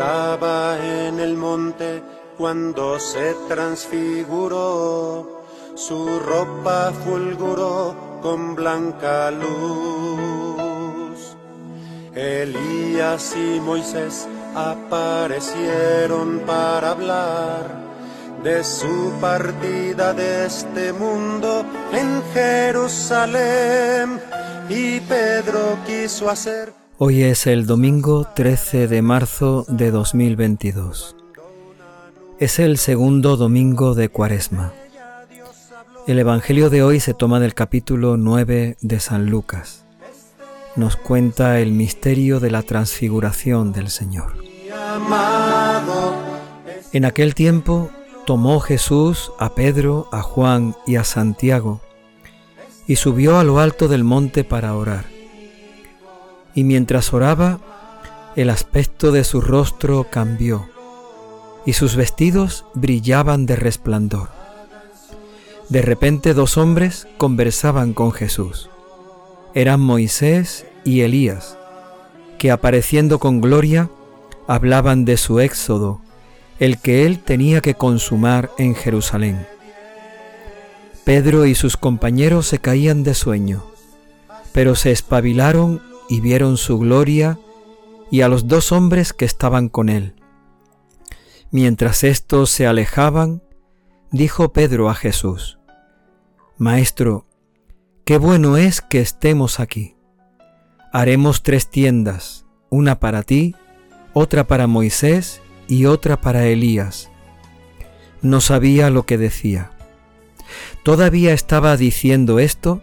en el monte cuando se transfiguró, su ropa fulguró con blanca luz. Elías y Moisés aparecieron para hablar de su partida de este mundo en Jerusalén y Pedro quiso hacer Hoy es el domingo 13 de marzo de 2022. Es el segundo domingo de Cuaresma. El Evangelio de hoy se toma del capítulo 9 de San Lucas. Nos cuenta el misterio de la transfiguración del Señor. En aquel tiempo tomó Jesús a Pedro, a Juan y a Santiago y subió a lo alto del monte para orar y mientras oraba, el aspecto de su rostro cambió, y sus vestidos brillaban de resplandor. De repente dos hombres conversaban con Jesús. Eran Moisés y Elías, que apareciendo con gloria, hablaban de su éxodo, el que él tenía que consumar en Jerusalén. Pedro y sus compañeros se caían de sueño, pero se espabilaron y vieron su gloria y a los dos hombres que estaban con él. Mientras éstos se alejaban, dijo Pedro a Jesús, Maestro, qué bueno es que estemos aquí. Haremos tres tiendas, una para ti, otra para Moisés y otra para Elías. No sabía lo que decía. Todavía estaba diciendo esto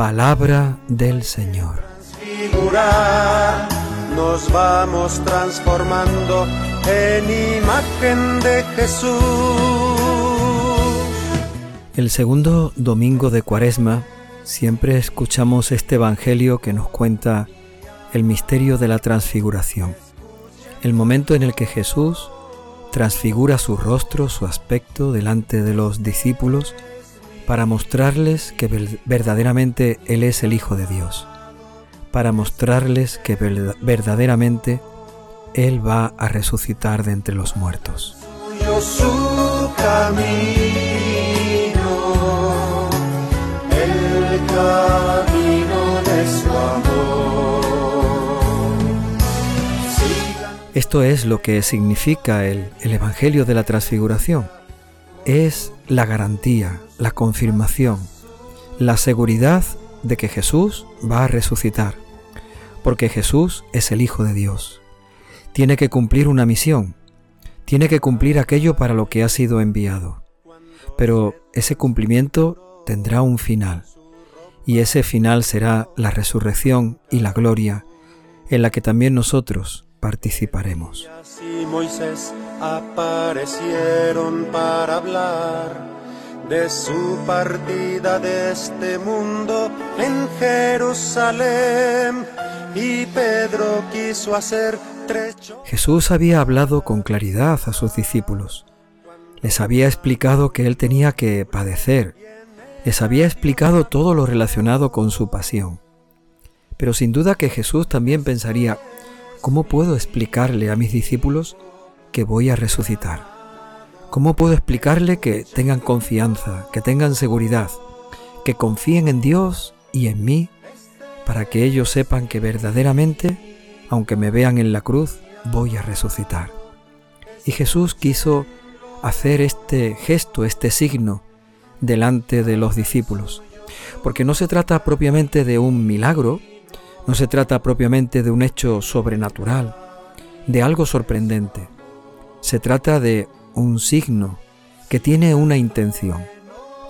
Palabra del Señor. Nos vamos transformando en imagen de Jesús. El segundo domingo de Cuaresma siempre escuchamos este Evangelio que nos cuenta el misterio de la transfiguración, el momento en el que Jesús transfigura su rostro, su aspecto delante de los discípulos para mostrarles que verdaderamente Él es el Hijo de Dios, para mostrarles que verdaderamente Él va a resucitar de entre los muertos. Esto es lo que significa el, el Evangelio de la Transfiguración. Es la garantía, la confirmación, la seguridad de que Jesús va a resucitar, porque Jesús es el Hijo de Dios. Tiene que cumplir una misión, tiene que cumplir aquello para lo que ha sido enviado. Pero ese cumplimiento tendrá un final, y ese final será la resurrección y la gloria, en la que también nosotros participaremos. Moisés aparecieron para hablar de su partida de este mundo en Jerusalén. Y Pedro quiso hacer trecho. Jesús había hablado con claridad a sus discípulos. Les había explicado que él tenía que padecer. Les había explicado todo lo relacionado con su pasión. Pero sin duda que Jesús también pensaría, ¿cómo puedo explicarle a mis discípulos que voy a resucitar? ¿Cómo puedo explicarle que tengan confianza, que tengan seguridad, que confíen en Dios y en mí, para que ellos sepan que verdaderamente, aunque me vean en la cruz, voy a resucitar? Y Jesús quiso hacer este gesto, este signo, delante de los discípulos, porque no se trata propiamente de un milagro, no se trata propiamente de un hecho sobrenatural, de algo sorprendente. Se trata de un signo que tiene una intención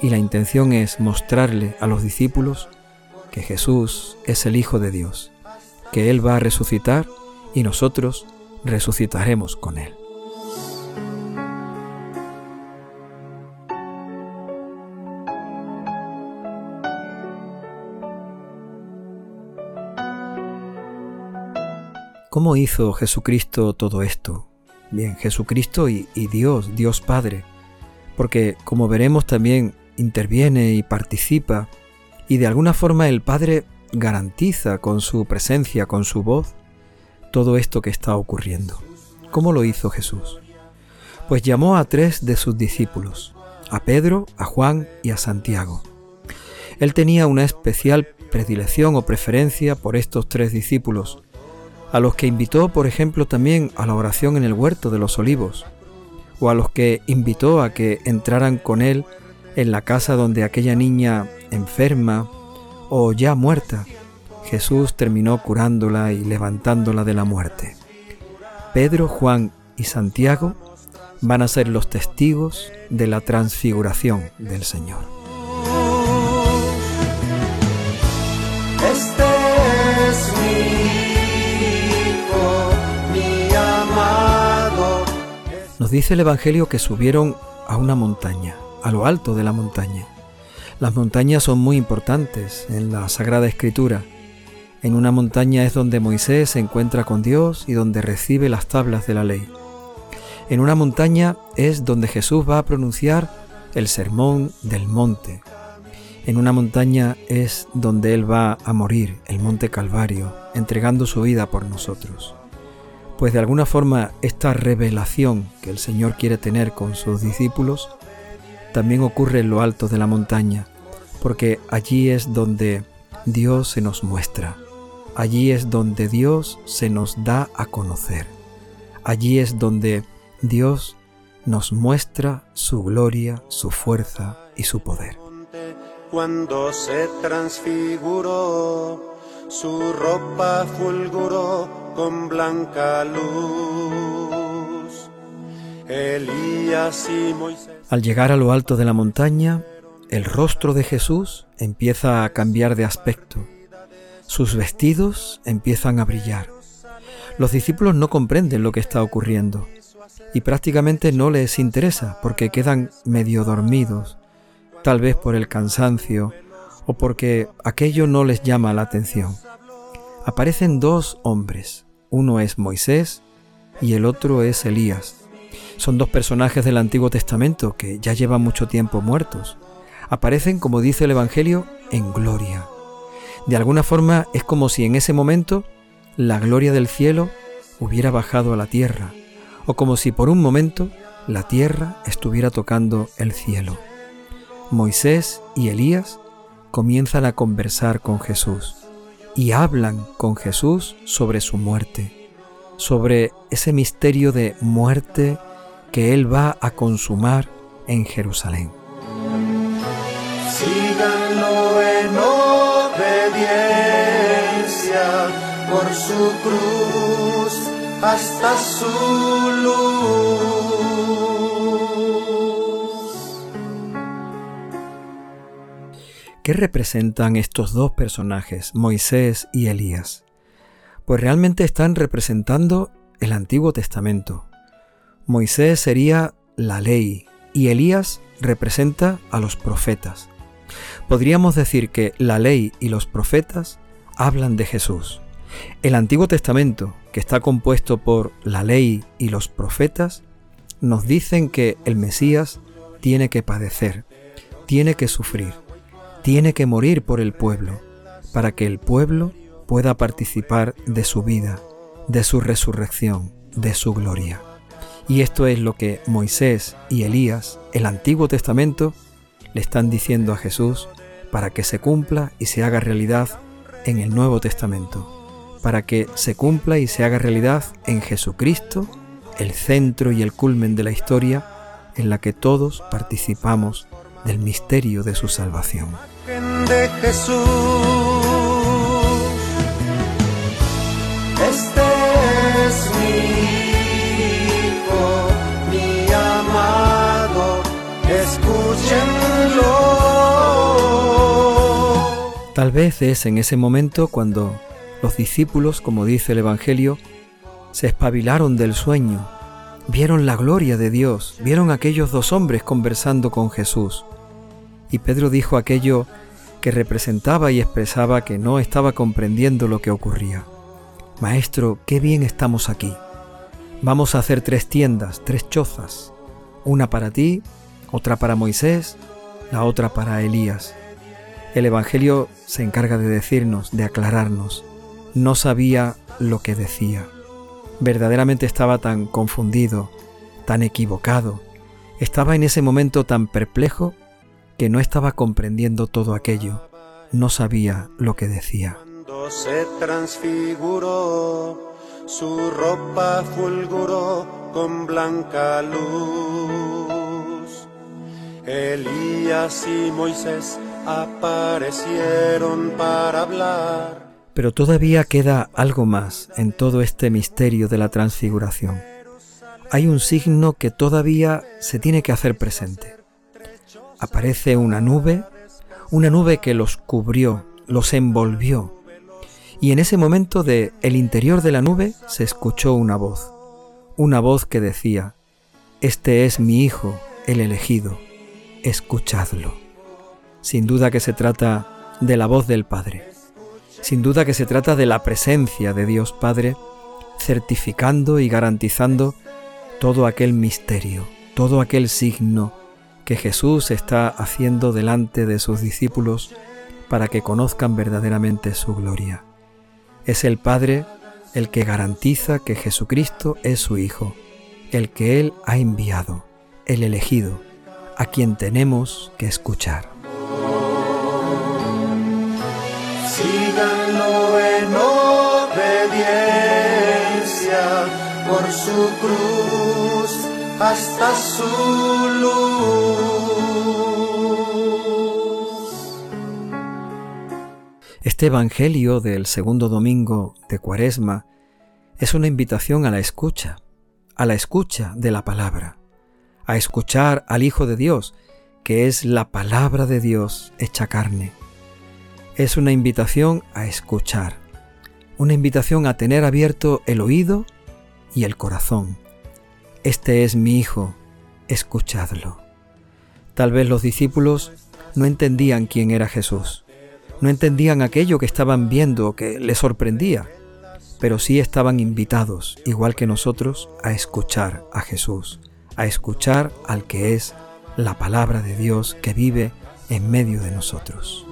y la intención es mostrarle a los discípulos que Jesús es el Hijo de Dios, que Él va a resucitar y nosotros resucitaremos con Él. ¿Cómo hizo Jesucristo todo esto? Bien, Jesucristo y, Dios, Dios Padre, porque como veremos también interviene y participa, y de alguna forma el Padre garantiza con su presencia, con su voz, todo esto que está ocurriendo. ¿Cómo lo hizo Jesús? Pues llamó a tres de sus discípulos, a Pedro, a Juan y a Santiago. Él tenía una especial predilección o preferencia por estos tres discípulos, a los que invitó, por ejemplo, también a la oración en el huerto de los olivos, o a los que invitó a que entraran con él en la casa donde aquella niña enferma o ya muerta, Jesús terminó curándola y levantándola de la muerte. Pedro, Juan y Santiago van a ser los testigos de la transfiguración del Señor. Dice el Evangelio que subieron a una montaña, a lo alto de la montaña. Las montañas son muy importantes en la Sagrada Escritura. En una montaña es donde Moisés se encuentra con Dios y donde recibe las tablas de la ley. En una montaña es donde Jesús va a pronunciar el sermón del monte. En una montaña es donde Él va a morir, el monte Calvario, entregando su vida por nosotros pues de alguna forma esta revelación que el Señor quiere tener con sus discípulos también ocurre en lo alto de la montaña, porque allí es donde Dios se nos muestra, allí es donde Dios se nos da a conocer, allí es donde Dios nos muestra su gloria, su fuerza y su poder. Cuando se transfiguró, su ropa fulguró con blanca luz. Elías y Moisés. Al llegar a lo alto de la montaña, el rostro de Jesús empieza a cambiar de aspecto. Sus vestidos empiezan a brillar. Los discípulos no comprenden lo que está ocurriendo y prácticamente no les interesa porque quedan medio dormidos, tal vez por el cansancio o porque aquello no les llama la atención aparecen dos hombres. Uno es Moisés y el otro es Elías. Son dos personajes del Antiguo Testamento que ya llevan mucho tiempo muertos. Aparecen, como dice el Evangelio, en gloria. De alguna forma es como si en ese momento la gloria del cielo hubiera bajado a la tierra, o como si por un momento la tierra estuviera tocando el cielo. Moisés y Elías comienzan a conversar con Jesús y hablan con Jesús sobre su muerte, sobre ese misterio de muerte que Él va a consumar en Jerusalén. Síganlo en obediencia por su cruz hasta su luz. ¿Qué representan estos dos personajes, Moisés y Elías? Pues realmente están representando el Antiguo Testamento. Moisés sería la ley y Elías representa a los profetas. Podríamos decir que la ley y los profetas hablan de Jesús. El Antiguo Testamento, que está compuesto por la ley y los profetas, nos dicen que el Mesías tiene que padecer, tiene que sufrir tiene que morir por el pueblo, para que el pueblo pueda participar de su vida, de su resurrección, de su gloria. Y esto es lo que Moisés y Elías, el Antiguo Testamento, le están diciendo a Jesús para que se cumpla y se haga realidad en el Nuevo Testamento, para que se cumpla y se haga realidad en Jesucristo, el centro y el culmen de la historia en la que todos participamos del misterio de su salvación. De Jesús, este es mi hijo, mi amado, escúchenlo. Tal vez es en ese momento cuando los discípulos, como dice el Evangelio, se espabilaron del sueño, vieron la gloria de Dios, vieron aquellos dos hombres conversando con Jesús. Y Pedro dijo aquello que representaba y expresaba que no estaba comprendiendo lo que ocurría. Maestro, qué bien estamos aquí. Vamos a hacer tres tiendas, tres chozas, una para ti, otra para Moisés, la otra para Elías. El Evangelio se encarga de decirnos, de aclararnos. No sabía lo que decía. Verdaderamente estaba tan confundido, tan equivocado, estaba en ese momento tan perplejo que no estaba comprendiendo todo aquello, no sabía lo que decía. Cuando se transfiguró, su ropa fulguró con blanca luz. Elías y Moisés aparecieron para hablar. Pero todavía queda algo más en todo este misterio de la transfiguración. Hay un signo que todavía se tiene que hacer presente aparece una nube, una nube que los cubrió, los envolvió. Y en ese momento de el interior de la nube se escuchó una voz, una voz que decía, Este es mi Hijo, el elegido, escuchadlo. Sin duda que se trata de la voz del Padre, sin duda que se trata de la presencia de Dios Padre, certificando y garantizando todo aquel misterio, todo aquel signo, que Jesús está haciendo delante de sus discípulos para que conozcan verdaderamente su gloria. Es el Padre el que garantiza que Jesucristo es su Hijo, el que Él ha enviado, el elegido, a quien tenemos que escuchar. Por su cruz hasta su luz. Este Evangelio del segundo domingo de Cuaresma es una invitación a la escucha, a la escucha de la palabra, a escuchar al Hijo de Dios, que es la palabra de Dios hecha carne. Es una invitación a escuchar, una invitación a tener abierto el oído y el corazón. Este es mi Hijo, escuchadlo. Tal vez los discípulos no entendían quién era Jesús no entendían aquello que estaban viendo que les sorprendía, pero sí estaban invitados, igual que nosotros, a escuchar a Jesús, a escuchar al que es la palabra de Dios que vive en medio de nosotros.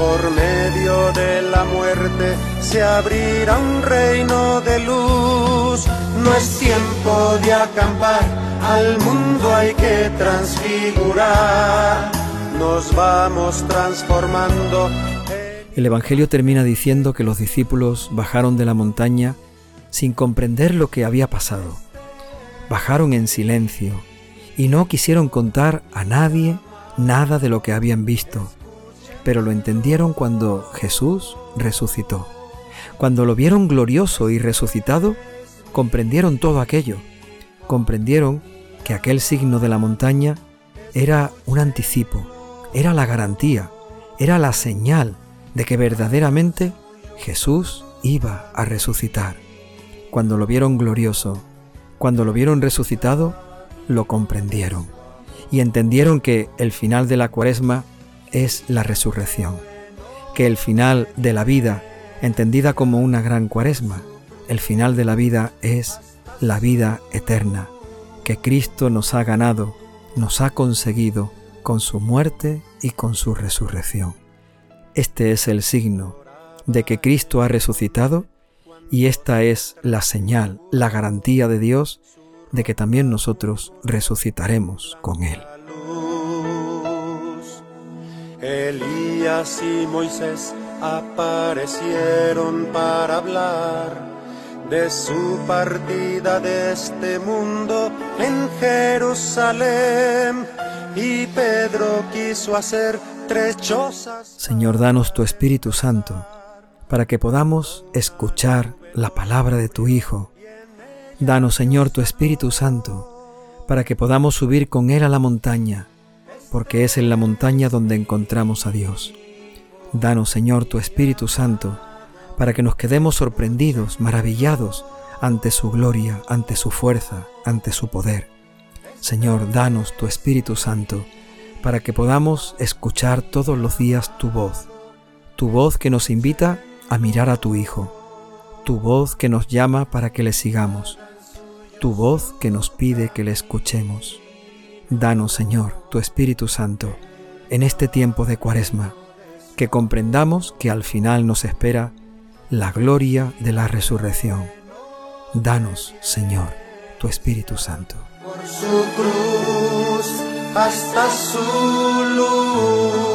Por medio de la muerte se abrirá un reino de luz. No es tiempo de acampar, al mundo hay que transfigurar nos vamos transformando. El Evangelio termina diciendo que los discípulos bajaron de la montaña sin comprender lo que había pasado. Bajaron en silencio y no quisieron contar a nadie nada de lo que habían visto, pero lo entendieron cuando Jesús resucitó. Cuando lo vieron glorioso y resucitado, comprendieron todo aquello. Comprendieron que aquel signo de la montaña era un anticipo, era la garantía, era la señal de que verdaderamente Jesús iba a resucitar. Cuando lo vieron glorioso, cuando lo vieron resucitado, lo comprendieron y entendieron que el final de la cuaresma es la resurrección, que el final de la vida, entendida como una gran cuaresma, el final de la vida es la vida eterna, que Cristo nos ha ganado, nos ha conseguido con su muerte y con su resurrección. Este es el signo de que Cristo ha resucitado y esta es la señal, la garantía de Dios de que también nosotros resucitaremos con Él. Elías y Moisés aparecieron para hablar de su partida de este mundo en Jerusalén y Pedro quiso hacer tres Señor, danos tu Espíritu Santo para que podamos escuchar la palabra de tu Hijo. Danos, Señor, tu Espíritu Santo para que podamos subir con Él a la montaña, porque es en la montaña donde encontramos a Dios. Danos, Señor, tu Espíritu Santo para que nos quedemos sorprendidos, maravillados, ante su gloria, ante su fuerza, ante su poder. Señor, danos tu Espíritu Santo para que podamos escuchar todos los días tu voz, tu voz que nos invita a mirar a tu Hijo, tu voz que nos llama para que le sigamos, tu voz que nos pide que le escuchemos. Danos, Señor, tu Espíritu Santo en este tiempo de cuaresma, que comprendamos que al final nos espera la gloria de la resurrección. Danos, Señor, tu Espíritu Santo. Por su cruz hasta su luz.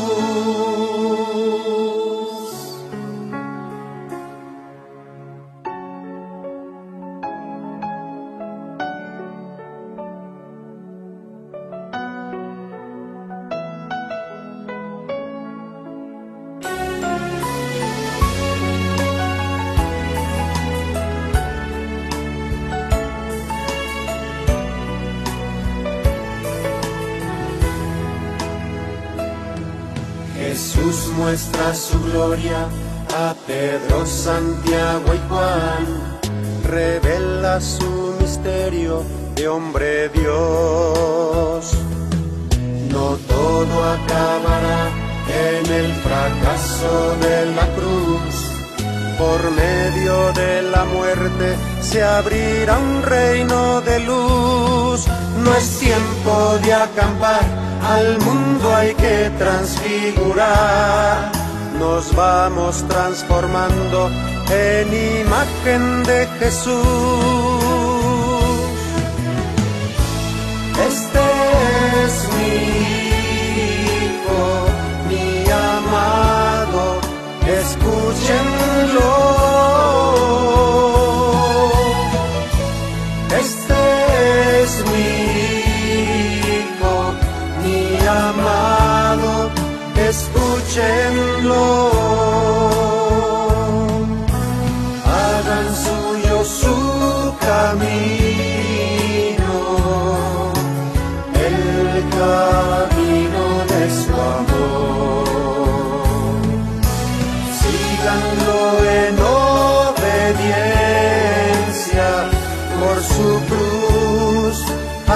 Muestra su gloria a Pedro, Santiago y Juan, revela su misterio de hombre Dios. No todo acabará en el fracaso de la cruz. Por medio de la muerte se abrirá un reino de luz. No es tiempo de acampar al mundo hay que transfigurar. Nos vamos transformando en imagen de Jesús.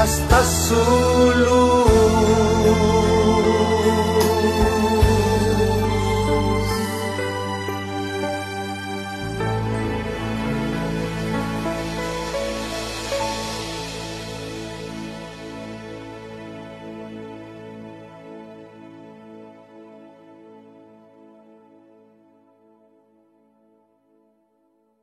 Hasta su luz.